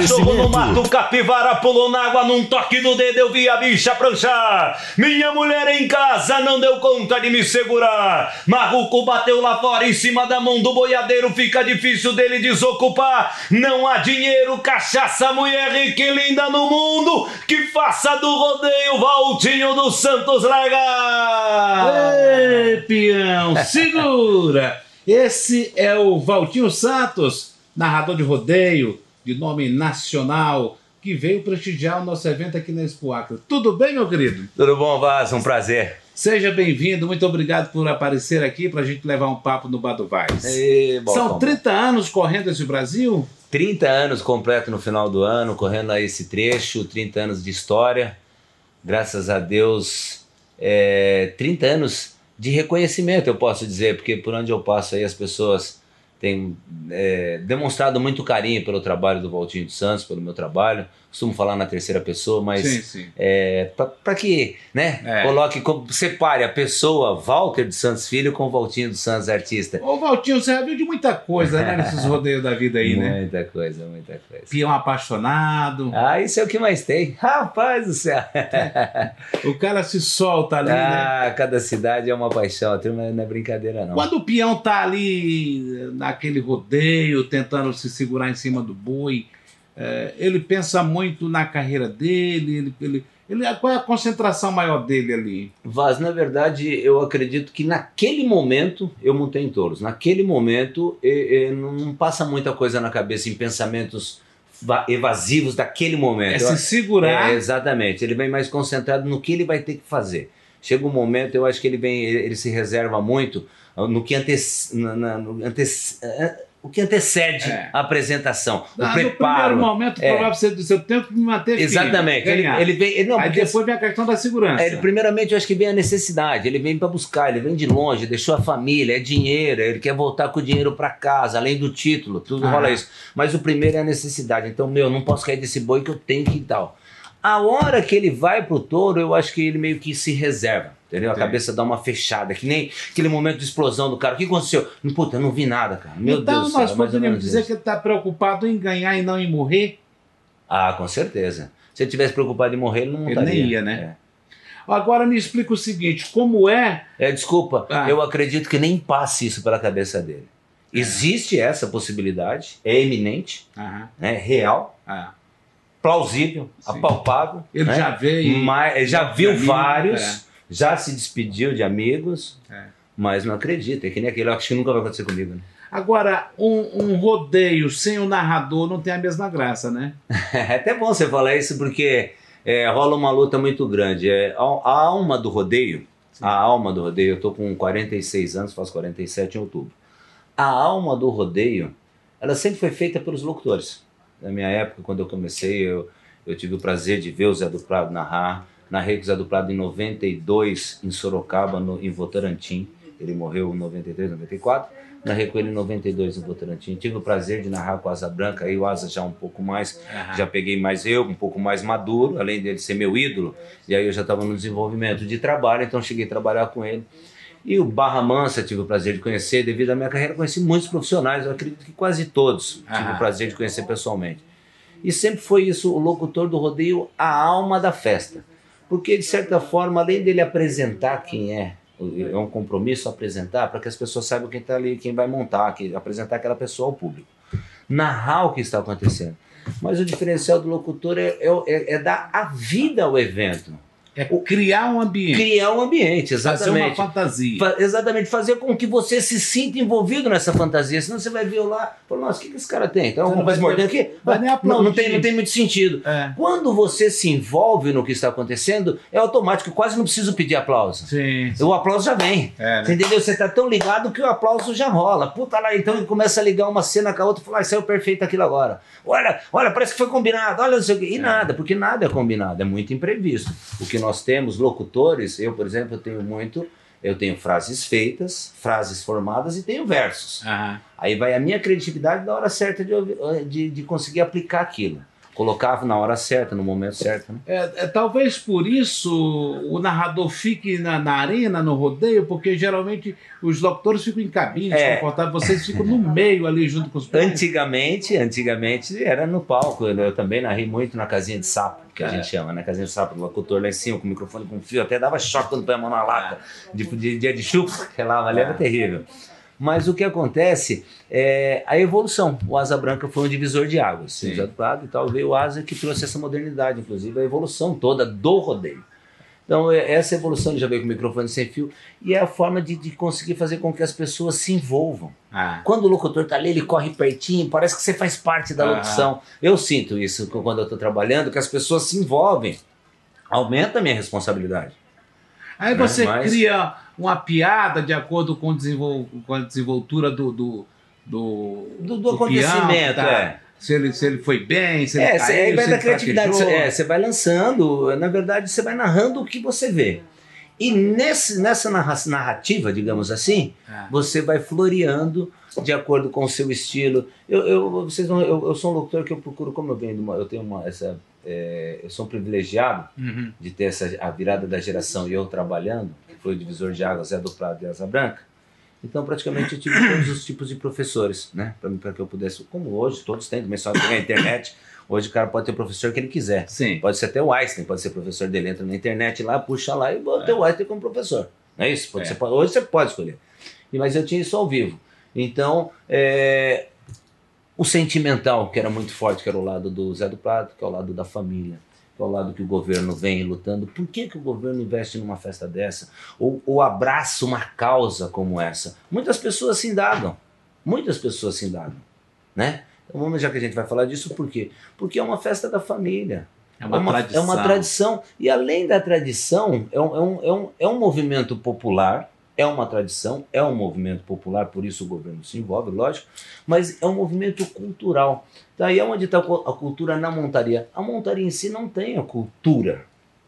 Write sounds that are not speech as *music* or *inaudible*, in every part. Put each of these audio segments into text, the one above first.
Cachorros no mato, capivara pulou na água, num toque do dedo eu vi a bicha pranchar. Minha mulher em casa não deu conta de me segurar. Marruco bateu lá fora em cima da mão do boiadeiro, fica difícil dele desocupar. Não há dinheiro, cachaça, mulher rica e linda no mundo que faça do rodeio Valtinho dos Santos largar. Ei, peão, segura! Esse é o Valtinho Santos, narrador de rodeio, de nome nacional, que veio prestigiar o nosso evento aqui na Expo Acre. Tudo bem, meu querido? Tudo bom, Vaz? Um prazer. Seja bem-vindo, muito obrigado por aparecer aqui para a gente levar um papo no Bar do Vaz. Ei, bom, São bom. 30 anos correndo esse Brasil? 30 anos completo no final do ano, correndo a esse trecho, 30 anos de história. Graças a Deus, é, 30 anos de reconhecimento, eu posso dizer, porque por onde eu passo aí as pessoas têm é, demonstrado muito carinho pelo trabalho do Valtinho dos Santos, pelo meu trabalho. Costumo falar na terceira pessoa, mas sim, sim. é, para que né, É. coloque, co- separe a pessoa Walter dos Santos Filho com o Valtinho dos Santos artista. Ô, Valtinho, você já viu de muita coisa, né, nesses *laughs* rodeios da vida aí, né? Muita coisa, muita coisa. Peão apaixonado, Ah, isso é o que mais tem. *laughs* Rapaz do céu. *laughs* o cara se solta ali, né? ah, cada cidade é uma paixão. A turma não é brincadeira, não. Quando o peão tá ali naquele rodeio, tentando se segurar em cima do boi, é, ele pensa muito na carreira dele, ele, ele, ele- qual é a concentração maior dele ali? Vaz, na verdade, eu acredito que naquele momento eu montei em touros. Naquele momento eh, eh, não passa muita coisa na cabeça em pensamentos va- evasivos daquele momento. É se segurar. É, exatamente. Ele vem mais concentrado no que ele vai ter que fazer. Chega um momento, eu acho que ele vem, ele, ele se reserva muito no que, antece, na- na- no o que antecede É. a apresentação, o Ah, no preparo. primeiro momento, É. provavelmente, você disse, eu tenho que me manter firme, Exatamente. Ele, ganhar. ele vem. ele- não, Aí depois vem a questão da segurança. é, ele, primeiramente, eu acho que vem a necessidade. Ele vem para buscar, ele vem de longe, deixou a família, é dinheiro, ele quer voltar com o dinheiro para casa, além do título, tudo Ah. rola isso. Mas o primeiro é a necessidade. Então, meu, não posso cair desse boi que eu tenho que ir e tal. A hora que ele vai pro touro, eu acho que ele meio que se reserva. Entendeu? A Entendi. cabeça dá uma fechada, que nem aquele momento de explosão do cara. O que aconteceu? Puta, eu não vi nada, cara. Meu então Deus do céu. nós é mais ou poderíamos dizer isso. que ele está preocupado em ganhar e não em morrer? Ah, com certeza. Se ele tivesse preocupado em morrer, ele não Ele estaria. nem ia, né? Agora me explica o seguinte, como é... É, É, desculpa, Ah. eu acredito que nem passe isso pela cabeça dele. Existe essa possibilidade, é eminente, Aham, né, real, ah, plausível, Sim. apalpável. ele né? já veio... Mas, já viu Amigo, vários, é. Já se despediu de amigos, É. mas não acredita. É que nem aquele, acho que nunca vai acontecer comigo. Né? Agora, um, um rodeio sem o narrador não tem a mesma graça, né? *laughs* É até bom você falar isso porque é, rola uma luta muito grande. É, a, a alma do rodeio, a alma do rodeio, eu tô com 46 anos, faço 47 em outubro. A alma do rodeio, ela sempre foi feita pelos locutores. Na minha época, quando eu comecei, eu, eu tive o prazer de ver o Zé do Prado narrar. Narrei com o Zé do Prado em 92, em Sorocaba, no, em Votorantim. Ele morreu em 93, 94. Narrei com ele em 92 em Votorantim. Tive o prazer de narrar com o Asa Branca, aí o Asa já um pouco mais já peguei mais eu, um pouco mais maduro, além dele ser meu ídolo, e aí eu já estava no desenvolvimento de trabalho, então cheguei a trabalhar com ele. E o Barra Mansa tive o prazer de conhecer, devido à minha carreira, conheci muitos profissionais, eu acredito que quase todos tive o prazer de conhecer pessoalmente. E sempre foi isso, o locutor do rodeio, a alma da festa. Porque, de certa forma, além dele apresentar quem é, é um compromisso apresentar para que as pessoas saibam quem está ali, quem vai montar, que, apresentar aquela pessoa ao público. Narrar o que está acontecendo. Mas o diferencial do locutor é, é- é- dar a vida ao evento. É criar um ambiente. criar um ambiente, Fazer uma exatamente. fantasia. Fa- exatamente, fazer com que você se sinta envolvido nessa fantasia. Senão você vai ver lá, fala, nossa, o que, que esse cara tem? Não coisa vai mordendo aqui? nem não, não, tem, não tem muito sentido. É. Quando você se envolve no que está acontecendo, é automático, quase não preciso pedir aplauso. Sim. O aplauso já vem. É, Você né? entendeu? Você tá tão ligado que o aplauso já rola. Puta lá, então ele começa a ligar uma cena com a outra e fala, ah, saiu perfeito aquilo agora. Olha, olha, parece que foi combinado, olha não sei o quê. E nada, porque nada é combinado, é muito imprevisto. O que nós temos, locutores, eu, por exemplo, eu tenho muito, eu tenho frases feitas, frases formadas e tenho versos. Aham. Aí vai a minha criatividade na hora certa de, ouvir- de, de conseguir aplicar aquilo. Colocava na hora certa, no momento certo. Né? É, é, talvez por isso o narrador fique na, na arena, no rodeio, porque geralmente os locutores ficam em cabines É. confortáveis, vocês ficam *laughs* no meio ali junto com os Antigamente, antigamente era no palco. Eu, eu também narrei muito na casinha de sapo, que a É. gente chama, né? Casinha de sapo, o locutor lá em cima, com o microfone com fio, até dava choque quando põe a mão na lata. De, de dia de chuva, *laughs* que lá ali era É. terrível. Mas o que acontece é a evolução. O Asa Branca foi um divisor de águas. Sim. Lado, e tal, veio o Asa que trouxe essa modernidade, inclusive a evolução toda do rodeio. Então, é- essa evolução já veio com o microfone sem fio e é a forma de, de conseguir fazer com que as pessoas se envolvam. Ah, Quando o locutor tá ali, ele corre pertinho, parece que você faz parte da locução. Eu sinto isso quando eu tô trabalhando, que as pessoas se envolvem. Aumenta a minha responsabilidade. Aí você mas- cria uma piada de acordo com, desenvol- com a desenvoltura do. do do, Do, do do acontecimento, tá? é. Se ele, se ele foi bem, se ele É, caiu, cê- aí vai se da ele criatividade. Cê- é, Você vai lançando, na verdade, você vai narrando o que você vê. E nesse, nessa narra- narrativa, digamos assim, Ah. você vai floreando de acordo com o seu estilo. Eu, eu, vocês não, eu, eu sou um locutor que eu procuro, como eu venho, eu tenho uma, essa, é, eu sou um privilegiado Uhum. de ter essa, a virada da geração e eu trabalhando, que foi o divisor de águas, Zé do Prado e Asa Branca. Então, praticamente, eu tive *coughs* todos os tipos de professores, né? Para que eu pudesse, como hoje, todos têm, também só tem a internet. Hoje o cara pode ter o professor que ele quiser. Sim. Pode ser até o Einstein, pode ser professor dele, entra na internet lá, puxa lá e bota o Einstein como professor. Não é isso? Pode É. ser- hoje você pode escolher. E, mas eu tinha isso ao vivo. Então, é, o sentimental, que era muito forte, que era o lado do Zé do Prado, que é o lado da família, que é o lado que o governo vem lutando. Por que, que o governo investe numa festa dessa? Ou, ou abraça uma causa como essa? Muitas pessoas se indagam. Muitas pessoas se indagam. Né? Então, vamos, já que a gente vai falar disso, por quê? Porque é uma festa da família. É uma, tradição. É uma tradição. E além da tradição, é um, é um, é um, é um movimento popular, é uma tradição, é um movimento popular, por isso o governo se envolve, lógico, mas é um movimento cultural. Daí é onde está a cultura na montaria. A montaria em si não tem a cultura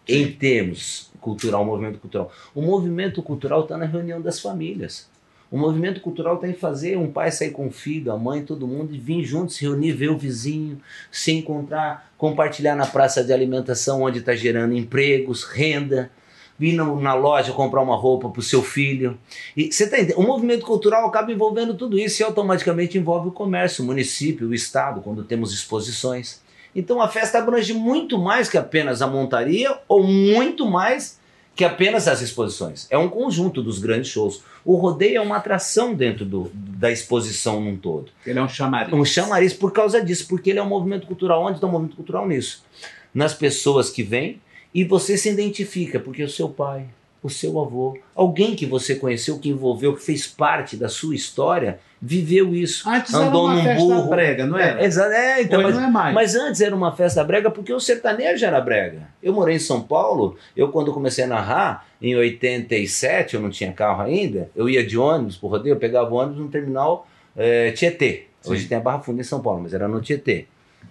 em termos cultural, movimento cultural. O movimento cultural está na reunião das famílias. O movimento cultural tem que fazer um pai sair com o filho, a mãe, todo mundo, e vir junto, se reunir, ver o vizinho, se encontrar, compartilhar na praça de alimentação onde está gerando empregos, renda, vir na, loja comprar uma roupa para o seu filho. E você tá entendendo? O movimento cultural acaba envolvendo tudo isso e automaticamente envolve o comércio, o município, o estado, quando temos exposições. Então a festa abrange muito mais que apenas a montaria ou muito mais que apenas as exposições. É um conjunto dos grandes shows. O rodeio é uma atração dentro do, da exposição num todo. Ele é um chamariz. Um chamariz por causa disso, porque ele é um movimento cultural. Onde está o movimento cultural nisso? Nas pessoas que vêm e você se identifica, porque o seu pai, o seu avô, alguém que você conheceu, que envolveu, que fez parte da sua história, viveu isso. Antes andou era uma num festa burro. brega, não era? É, é, então, mas, não é mais. mas antes era uma festa brega porque o sertanejo era brega. Eu morei em São Paulo, eu quando comecei a narrar, em 87, eu não tinha carro ainda, eu ia de ônibus pro rodeio, eu pegava o ônibus no terminal eh, Tietê. Hoje Sim. tem a Barra Funda em São Paulo, mas era no Tietê.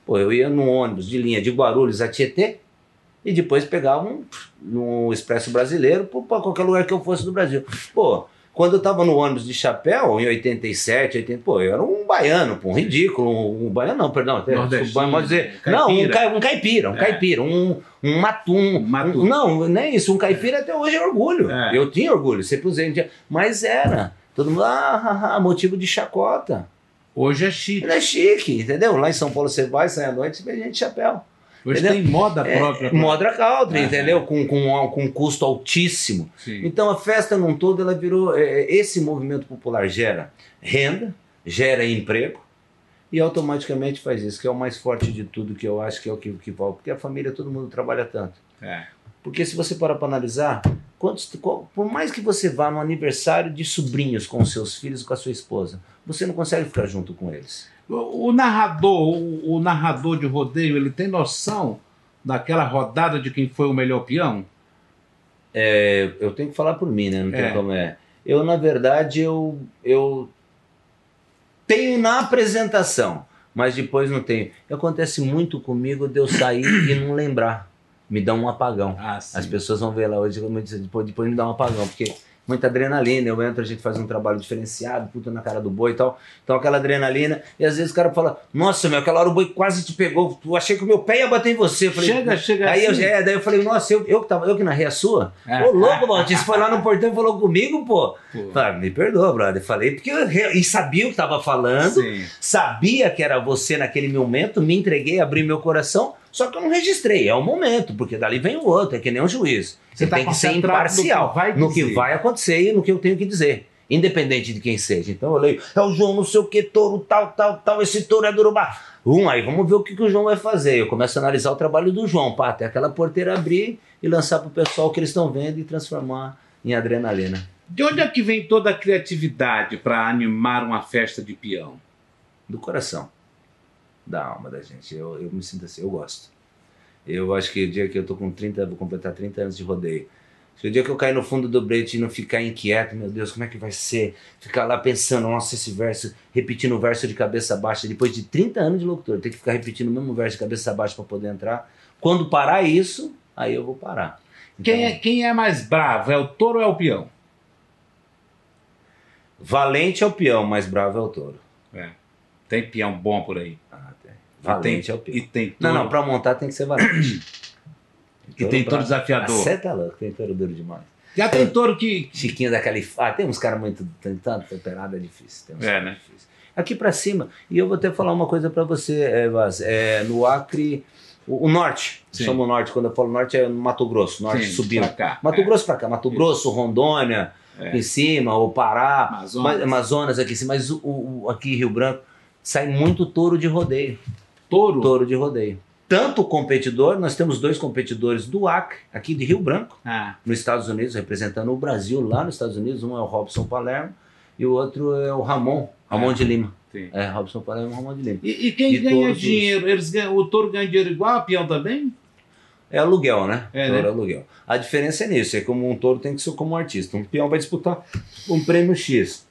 Pô, eu ia num ônibus de linha de Guarulhos a Tietê e depois pegava um, um Expresso Brasileiro para qualquer lugar que eu fosse do Brasil. Pô, quando eu tava no ônibus de chapéu, em 87, 80, pô, eu era um baiano, pô, um ridículo, um, um baiano não, perdão, pode dizer, caipira. não, um, um caipira, um É. caipira, um, um matum, Um matum. um- não, nem isso, um caipira até hoje é orgulho, É. eu tinha orgulho, sempre usei, mas era, todo mundo, ah, ah, ah, motivo de chacota, Hoje é chique. ele é chique, entendeu? Lá em São Paulo você vai, sai à noite, você vê gente de chapéu. Hoje Entendeu? tem moda É, própria. é, Modra country, É. entendeu? Com, com, com custo altíssimo. Sim. Então a festa num todo, ela virou. é, esse movimento popular gera renda, gera emprego e automaticamente faz isso, que é o mais forte de tudo, que eu acho que é o que, que volta. Porque a família, todo mundo trabalha tanto. É. Porque se você parar para analisar, quantos, qual- por mais que você vá no aniversário de sobrinhos com seus filhos com a sua esposa, você não consegue ficar junto com eles. O, o narrador, o, o narrador de rodeio, ele tem noção daquela rodada de quem foi o melhor peão? É, eu tenho que falar por mim, né? Não tem É. como é. Eu, na verdade, eu, eu tenho na apresentação, mas depois não tenho. Acontece muito comigo de eu sair *coughs* e não lembrar. Me dá um apagão. Ah. As pessoas vão ver lá hoje, depois, depois me dá um apagão, porque muita adrenalina, eu entro, a gente faz um trabalho diferenciado, puta na cara do boi e tal, então aquela adrenalina, e às vezes o cara fala, nossa, meu, aquela hora o boi quase te pegou, eu achei que o meu pé ia bater em você, eu falei, Chega, chega aí assim. eu, é, daí eu falei, nossa, eu, eu, que tava, eu que narrei a sua? É. Ô louco, você foi lá no portão e falou comigo, pô? Pô. Falei, me perdoa, brother, falei, porque eu e sabia o que tava falando, Sim. sabia que era você naquele momento, me entreguei, abri meu coração, só que eu não registrei, é o momento, porque dali vem o outro, é que nem um juiz. Você tá tem que ser concentrado no que imparcial vai no que vai acontecer e no que eu tenho que dizer. Independente de quem seja. Então eu leio, é o João não sei o que, touro, tal, tal, tal, esse touro é do Urubá. Um, aí vamos ver o que, que o João vai fazer. Eu começo a analisar o trabalho do João, pá, até aquela porteira abrir e lançar pro pessoal o que eles estão vendo e transformar em adrenalina. De onde é que vem toda a criatividade para animar uma festa de peão? do coração, da alma da gente. Eu, eu me sinto assim, eu gosto. Eu acho que o dia que eu tô com 30, vou completar 30 anos de rodeio. Se o dia que eu cair no fundo do brete e não ficar inquieto, meu Deus, como é que vai ser? Ficar lá pensando, nossa, esse verso, repetindo o verso de cabeça baixa, depois de 30 anos de locutor, ter que ficar repetindo o mesmo verso de cabeça baixa para poder entrar. Quando parar isso, aí eu vou parar. Então, Quem é, quem é mais bravo? É o touro ou é o peão? Valente é o peão, mais bravo é o touro. Tem peão bom por aí. Ah, tem. Valente é o. E tem Não, não, pra montar tem que ser valente. *clears throat* e tem touro pra- desafiador. Você tá louco, tem touro duro demais. Já tem touro que. Chiquinho da Califórnia. Ah, tem uns caras muito. Tem tanto temperado, é difícil. Tem uns É, né? difíceis. Aqui pra cima, e eu vou até falar uma coisa pra você, é, Vaz. É, no Acre, o, o norte, Sim. somos o norte, quando eu falo norte é Mato Grosso, norte Sim, subindo. pra cá. Mato É. Grosso pra cá, Mato Grosso, Rondônia, É. em cima, o Pará, Amazonas. mas- Amazonas aqui em cima, mas o, o- aqui em Rio Branco sai muito touro de rodeio. Touro. Touro de rodeio. Tanto o competidor, nós temos dois competidores do Acre, aqui de Rio Branco, Ah, nos Estados Unidos, representando o Brasil lá nos Estados Unidos. Um é o Robson Palermo e o outro é o Ramon, Ramon É. de Lima. sim. É, Robson Palermo e Ramon de Lima. E, e quem De ganha dinheiro? Eles ganham, o touro ganha dinheiro igual a peão também? É aluguel, né? É, touro né? é aluguel. A diferença é nisso, é como um touro tem que ser como um artista. Um peão vai disputar um prêmio X.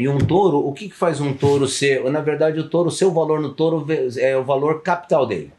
E um touro, o que, que faz um touro ser? Na verdade, o touro, seu valor no touro é o valor capital dele.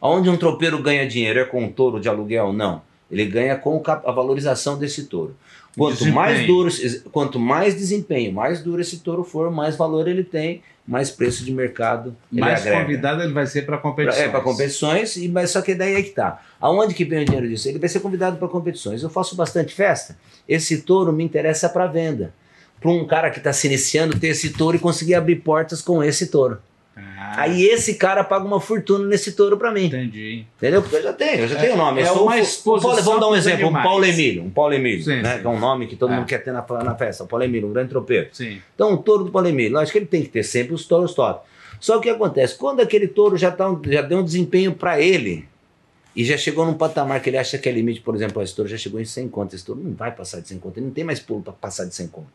Onde um tropeiro ganha dinheiro é com um touro de aluguel? Não. Ele ganha com a valorização desse touro. Quanto Desempenho. mais duro, quanto mais desempenho, mais duro esse touro for, mais valor ele tem, mais preço de mercado Mais agrega. convidado ele vai ser para competição. É, para competições, e, mas só que daí é que tá. Aonde que vem o dinheiro disso? Ele vai ser convidado para competições. Eu faço bastante festa. Esse touro me interessa para venda. Para um cara que está se iniciando ter esse touro e conseguir abrir portas com esse touro. Ah, Aí esse cara paga uma fortuna nesse touro para mim. entendi. Entendeu? Porque eu já tenho, eu já É- tenho nome. Eu é sou uma o- o exposição Paulo- Vamos dar um exemplo, um animais. Paulo Emílio. Um Paulo Emílio, Sim, né? sim. Que é um nome que todo É. mundo quer ter na, na festa. O Paulo Emílio, um grande tropeiro. Sim. Então, o touro do Paulo Emílio, acho que ele tem que ter sempre os touros top. Só que o que acontece? Quando aquele touro já, tá, um- já deu um desempenho para ele e já chegou num patamar que ele acha que é limite, por exemplo, esse touro já chegou em 100 conto, esse touro não vai passar de 100 conto, ele não tem mais pulo para passar de 100 conto.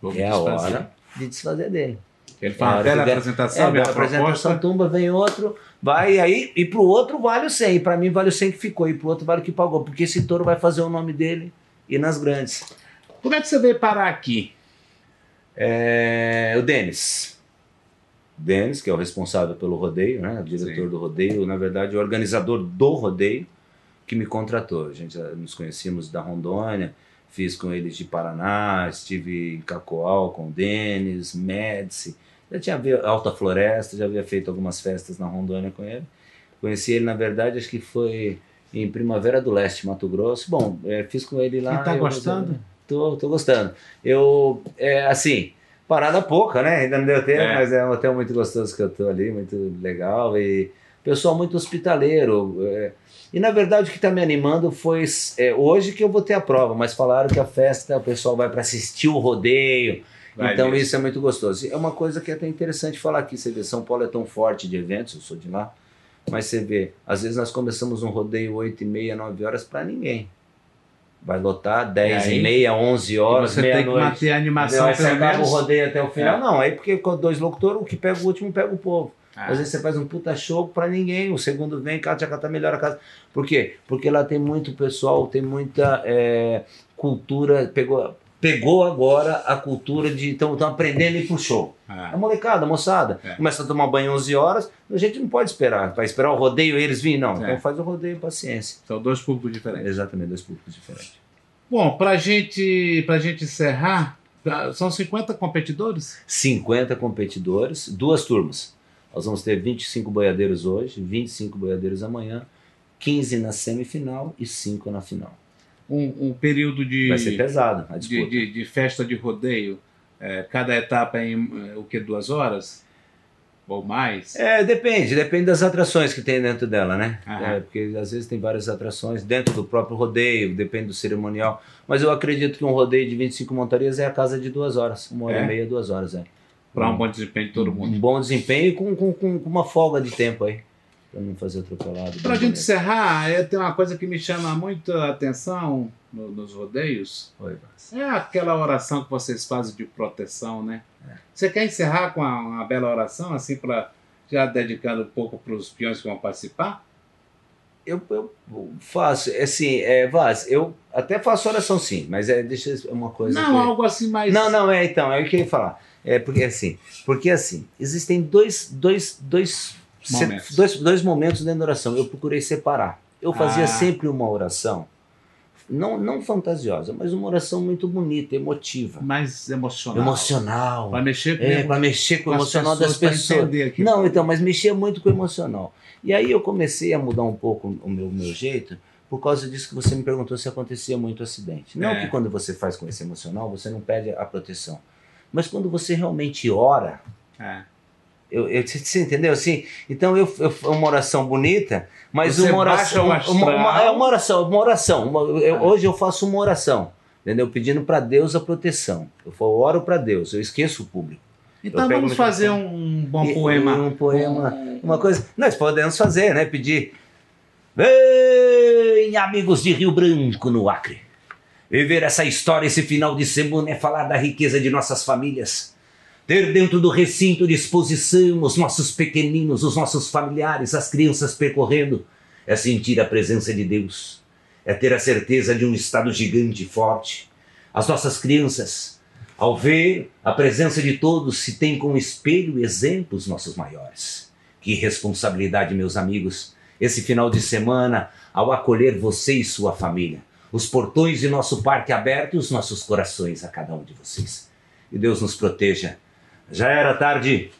Vou É a hora de desfazer dele. Ele É a faz uma hora que bela der- apresentação, É, bela a apresentação proposta. tumba, vem outro, vai aí, e pro outro vale o 100, e para mim vale o 100 que ficou, e pro outro vale o que pagou, porque esse touro vai fazer o nome dele e nas grandes. Como é que você veio parar aqui? É, o Denis. Denis, que é o responsável pelo rodeio, né? O diretor Sim. do rodeio, na verdade, o organizador do rodeio, que me contratou. A gente já nos conhecíamos da Rondônia, fiz com eles de Paraná, estive em Cacoal com o Denis, Médici. Já tinha visto Alta Floresta, já havia feito algumas festas na Rondônia com ele. Conheci ele, na verdade, acho que foi em Primavera do Leste, Mato Grosso. Bom, é, fiz com ele lá. E tá eu- gostando? Tô, tô gostando. Eu, é, assim, parada pouca, né? Ainda não deu tempo, É. mas é um hotel muito gostoso que eu tô ali, muito legal e pessoal muito hospitaleiro. é. e na verdade o que está me animando foi é, hoje que eu vou ter a prova, mas falaram que a festa o pessoal vai para assistir o rodeio. Vai então mesmo. isso é muito gostoso. É uma coisa que é até interessante falar aqui. Você vê, São Paulo é tão forte de eventos, eu sou de lá. Mas você vê, às vezes nós começamos um rodeio 8 e meia, 9 horas para ninguém. Vai lotar 10 E aí? e meia, 11 horas, você tem que manter a animação Aí você pelo acaba o menos. rodeio até o final. É. Não, aí porque com dois locutores, o que pega o último pega o povo. Ah. Às vezes você faz um puta show pra ninguém, o segundo vem, cata, cata, melhora a casa. Por quê? Porque lá tem muito pessoal, tem muita é, cultura, pegou, pegou agora a cultura de. Estão aprendendo pro show. Ah. A molecada, a moçada, É. começa a tomar banho 11 horas, a gente não pode esperar. Vai esperar o rodeio e eles virem, não. É. Então faz o rodeio, paciência. São dois públicos diferentes. Exatamente, dois públicos diferentes. Bom, pra gente, pra gente encerrar, são 50 competidores? 50 competidores, duas turmas. Nós vamos ter 25 boiadeiros hoje, 25 boiadeiros amanhã, 15 na semifinal e 5 na final. Um, um período de, Vai ser pesado a de, disputa. de, de festa de rodeio, é, cada etapa em é, o que? Duas horas? Ou mais? É, depende, depende das atrações que tem dentro dela, né? É, porque às vezes tem várias atrações dentro do próprio rodeio, depende do cerimonial. Mas eu acredito que um rodeio de 25 montarias é a casa de duas horas, uma hora É? e meia, duas horas, é. Para um bom desempenho de todo mundo. Um bom desempenho e com, com, com uma folga de tempo aí, pra não fazer atropelado. Pra gente encerrar, é, tem uma coisa que me chama muito a atenção no- nos rodeios. Oi, Vaz. É aquela oração que vocês fazem de proteção, né? Você quer encerrar com uma, uma bela oração, assim, para já dedicando um pouco para os peões que vão participar? Eu, eu faço, é assim, é, Vaz, eu até faço oração sim, mas é, deixa eu- uma coisa Não, que... algo assim mais. Não, não, é então, é o que eu ia falar. É porque assim, porque assim, existem dois, dois, dois, se- Momentos. dois, dois momentos dentro da oração. Eu procurei separar. Eu fazia Ah. sempre uma oração, não, não fantasiosa, mas uma oração muito bonita, emotiva, Mais emocional. emocional. Para mexer com, É, para mexer com o emocional das pessoas. entender aqui. Não, então, mas mexia muito com o emocional. E aí eu comecei a mudar um pouco o meu, meu jeito, por causa disso que você me perguntou se acontecia muito acidente. Não É. que quando você faz com esse emocional, você não pede a proteção. Mas quando você realmente ora, É. eu, eu, você, entendeu assim? Então eu, eu uma oração bonita, mas Você uma oração. Uma, uma- é uma oração, uma oração. Uma- eu- Ah. Hoje eu faço uma oração, entendeu? Pedindo para Deus a proteção. Eu oro para Deus, eu esqueço o público. Então vamos fazer microfone. um bom E- poema. Um poema. Uma coisa. Nós podemos fazer, né? Pedir. Vem, amigos de Rio Branco, no Acre. Viver essa história esse final de semana é falar da riqueza de nossas famílias. Ter dentro do recinto de exposição os nossos pequeninos, os nossos familiares, as crianças percorrendo. É sentir a presença de Deus. É ter a certeza de um Estado gigante e forte. As nossas crianças, ao ver a presença de todos, se tem como espelho e exemplo os nossos maiores. Que responsabilidade, meus amigos, esse final de semana, ao acolher você e sua família. Os portões de nosso parque aberto e os nossos corações a cada um de vocês. E Deus nos proteja. Já era tarde.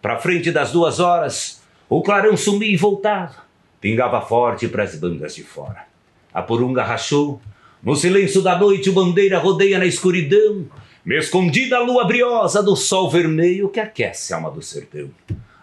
Para frente das duas horas, o clarão sumia e voltava. Pingava forte para as bandas de fora. A porunga rachou. No silêncio da noite, o bandeira rodeia na escuridão. Me escondi da lua briosa do sol vermelho que aquece a alma do sertão.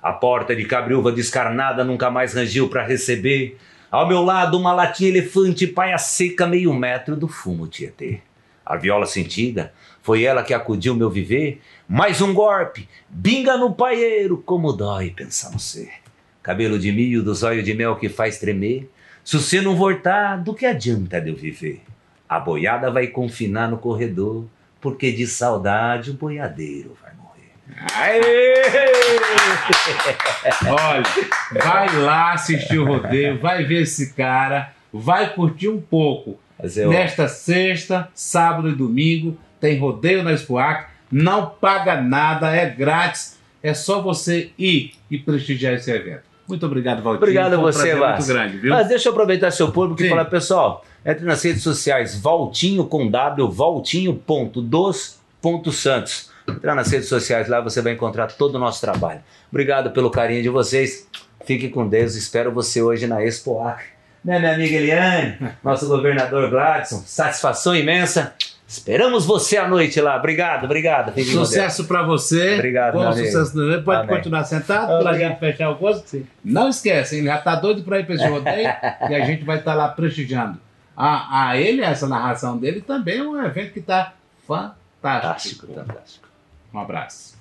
A porta de cabriúva descarnada nunca mais rangiu para receber. Ao meu lado, uma latinha elefante paia seca meio metro do fumo Tietê. A viola sentida, foi ela que acudiu meu viver. Mais um golpe, binga no paieiro, como dói pensar no ser. Cabelo de milho dos olhos de mel que faz tremer. Se você não voltar, do que adianta de eu viver? A boiada vai confinar no corredor, porque de saudade o boiadeiro morrer. Olha, vai lá assistir o rodeio, vai ver esse cara, vai curtir um pouco. Eu, Nesta sexta, sábado e domingo, tem rodeio na Expoac, não paga nada, é grátis, é só você ir e prestigiar esse evento. Muito obrigado, Valdir. Obrigado a um você, Vaz. muito grande, viu? Mas deixa eu aproveitar seu público Sim. e falar, pessoal, entre nas redes sociais, Valtinho com W, valtinho.dos.santos. Entrar nas redes sociais lá, você vai encontrar todo o nosso trabalho. Obrigado pelo carinho de vocês. Fique com Deus. Espero você hoje na Expo Acre. Né, minha amiga Eliane, *laughs* nosso governador Gladson, satisfação imensa. Esperamos você à noite lá. Obrigado, obrigado. Sucesso pra você. Obrigado, Bom amigo. sucesso do evento. Pode Amém. continuar sentado pra Obrigado. gente fechar o curso. Não esquece, hein? Já tá doido pra ir pra esse rodeio *laughs* e a gente vai estar lá prestigiando. A, a ele, essa narração dele, também é um evento que tá fantástico. Fantástico, fantástico. Um abraço.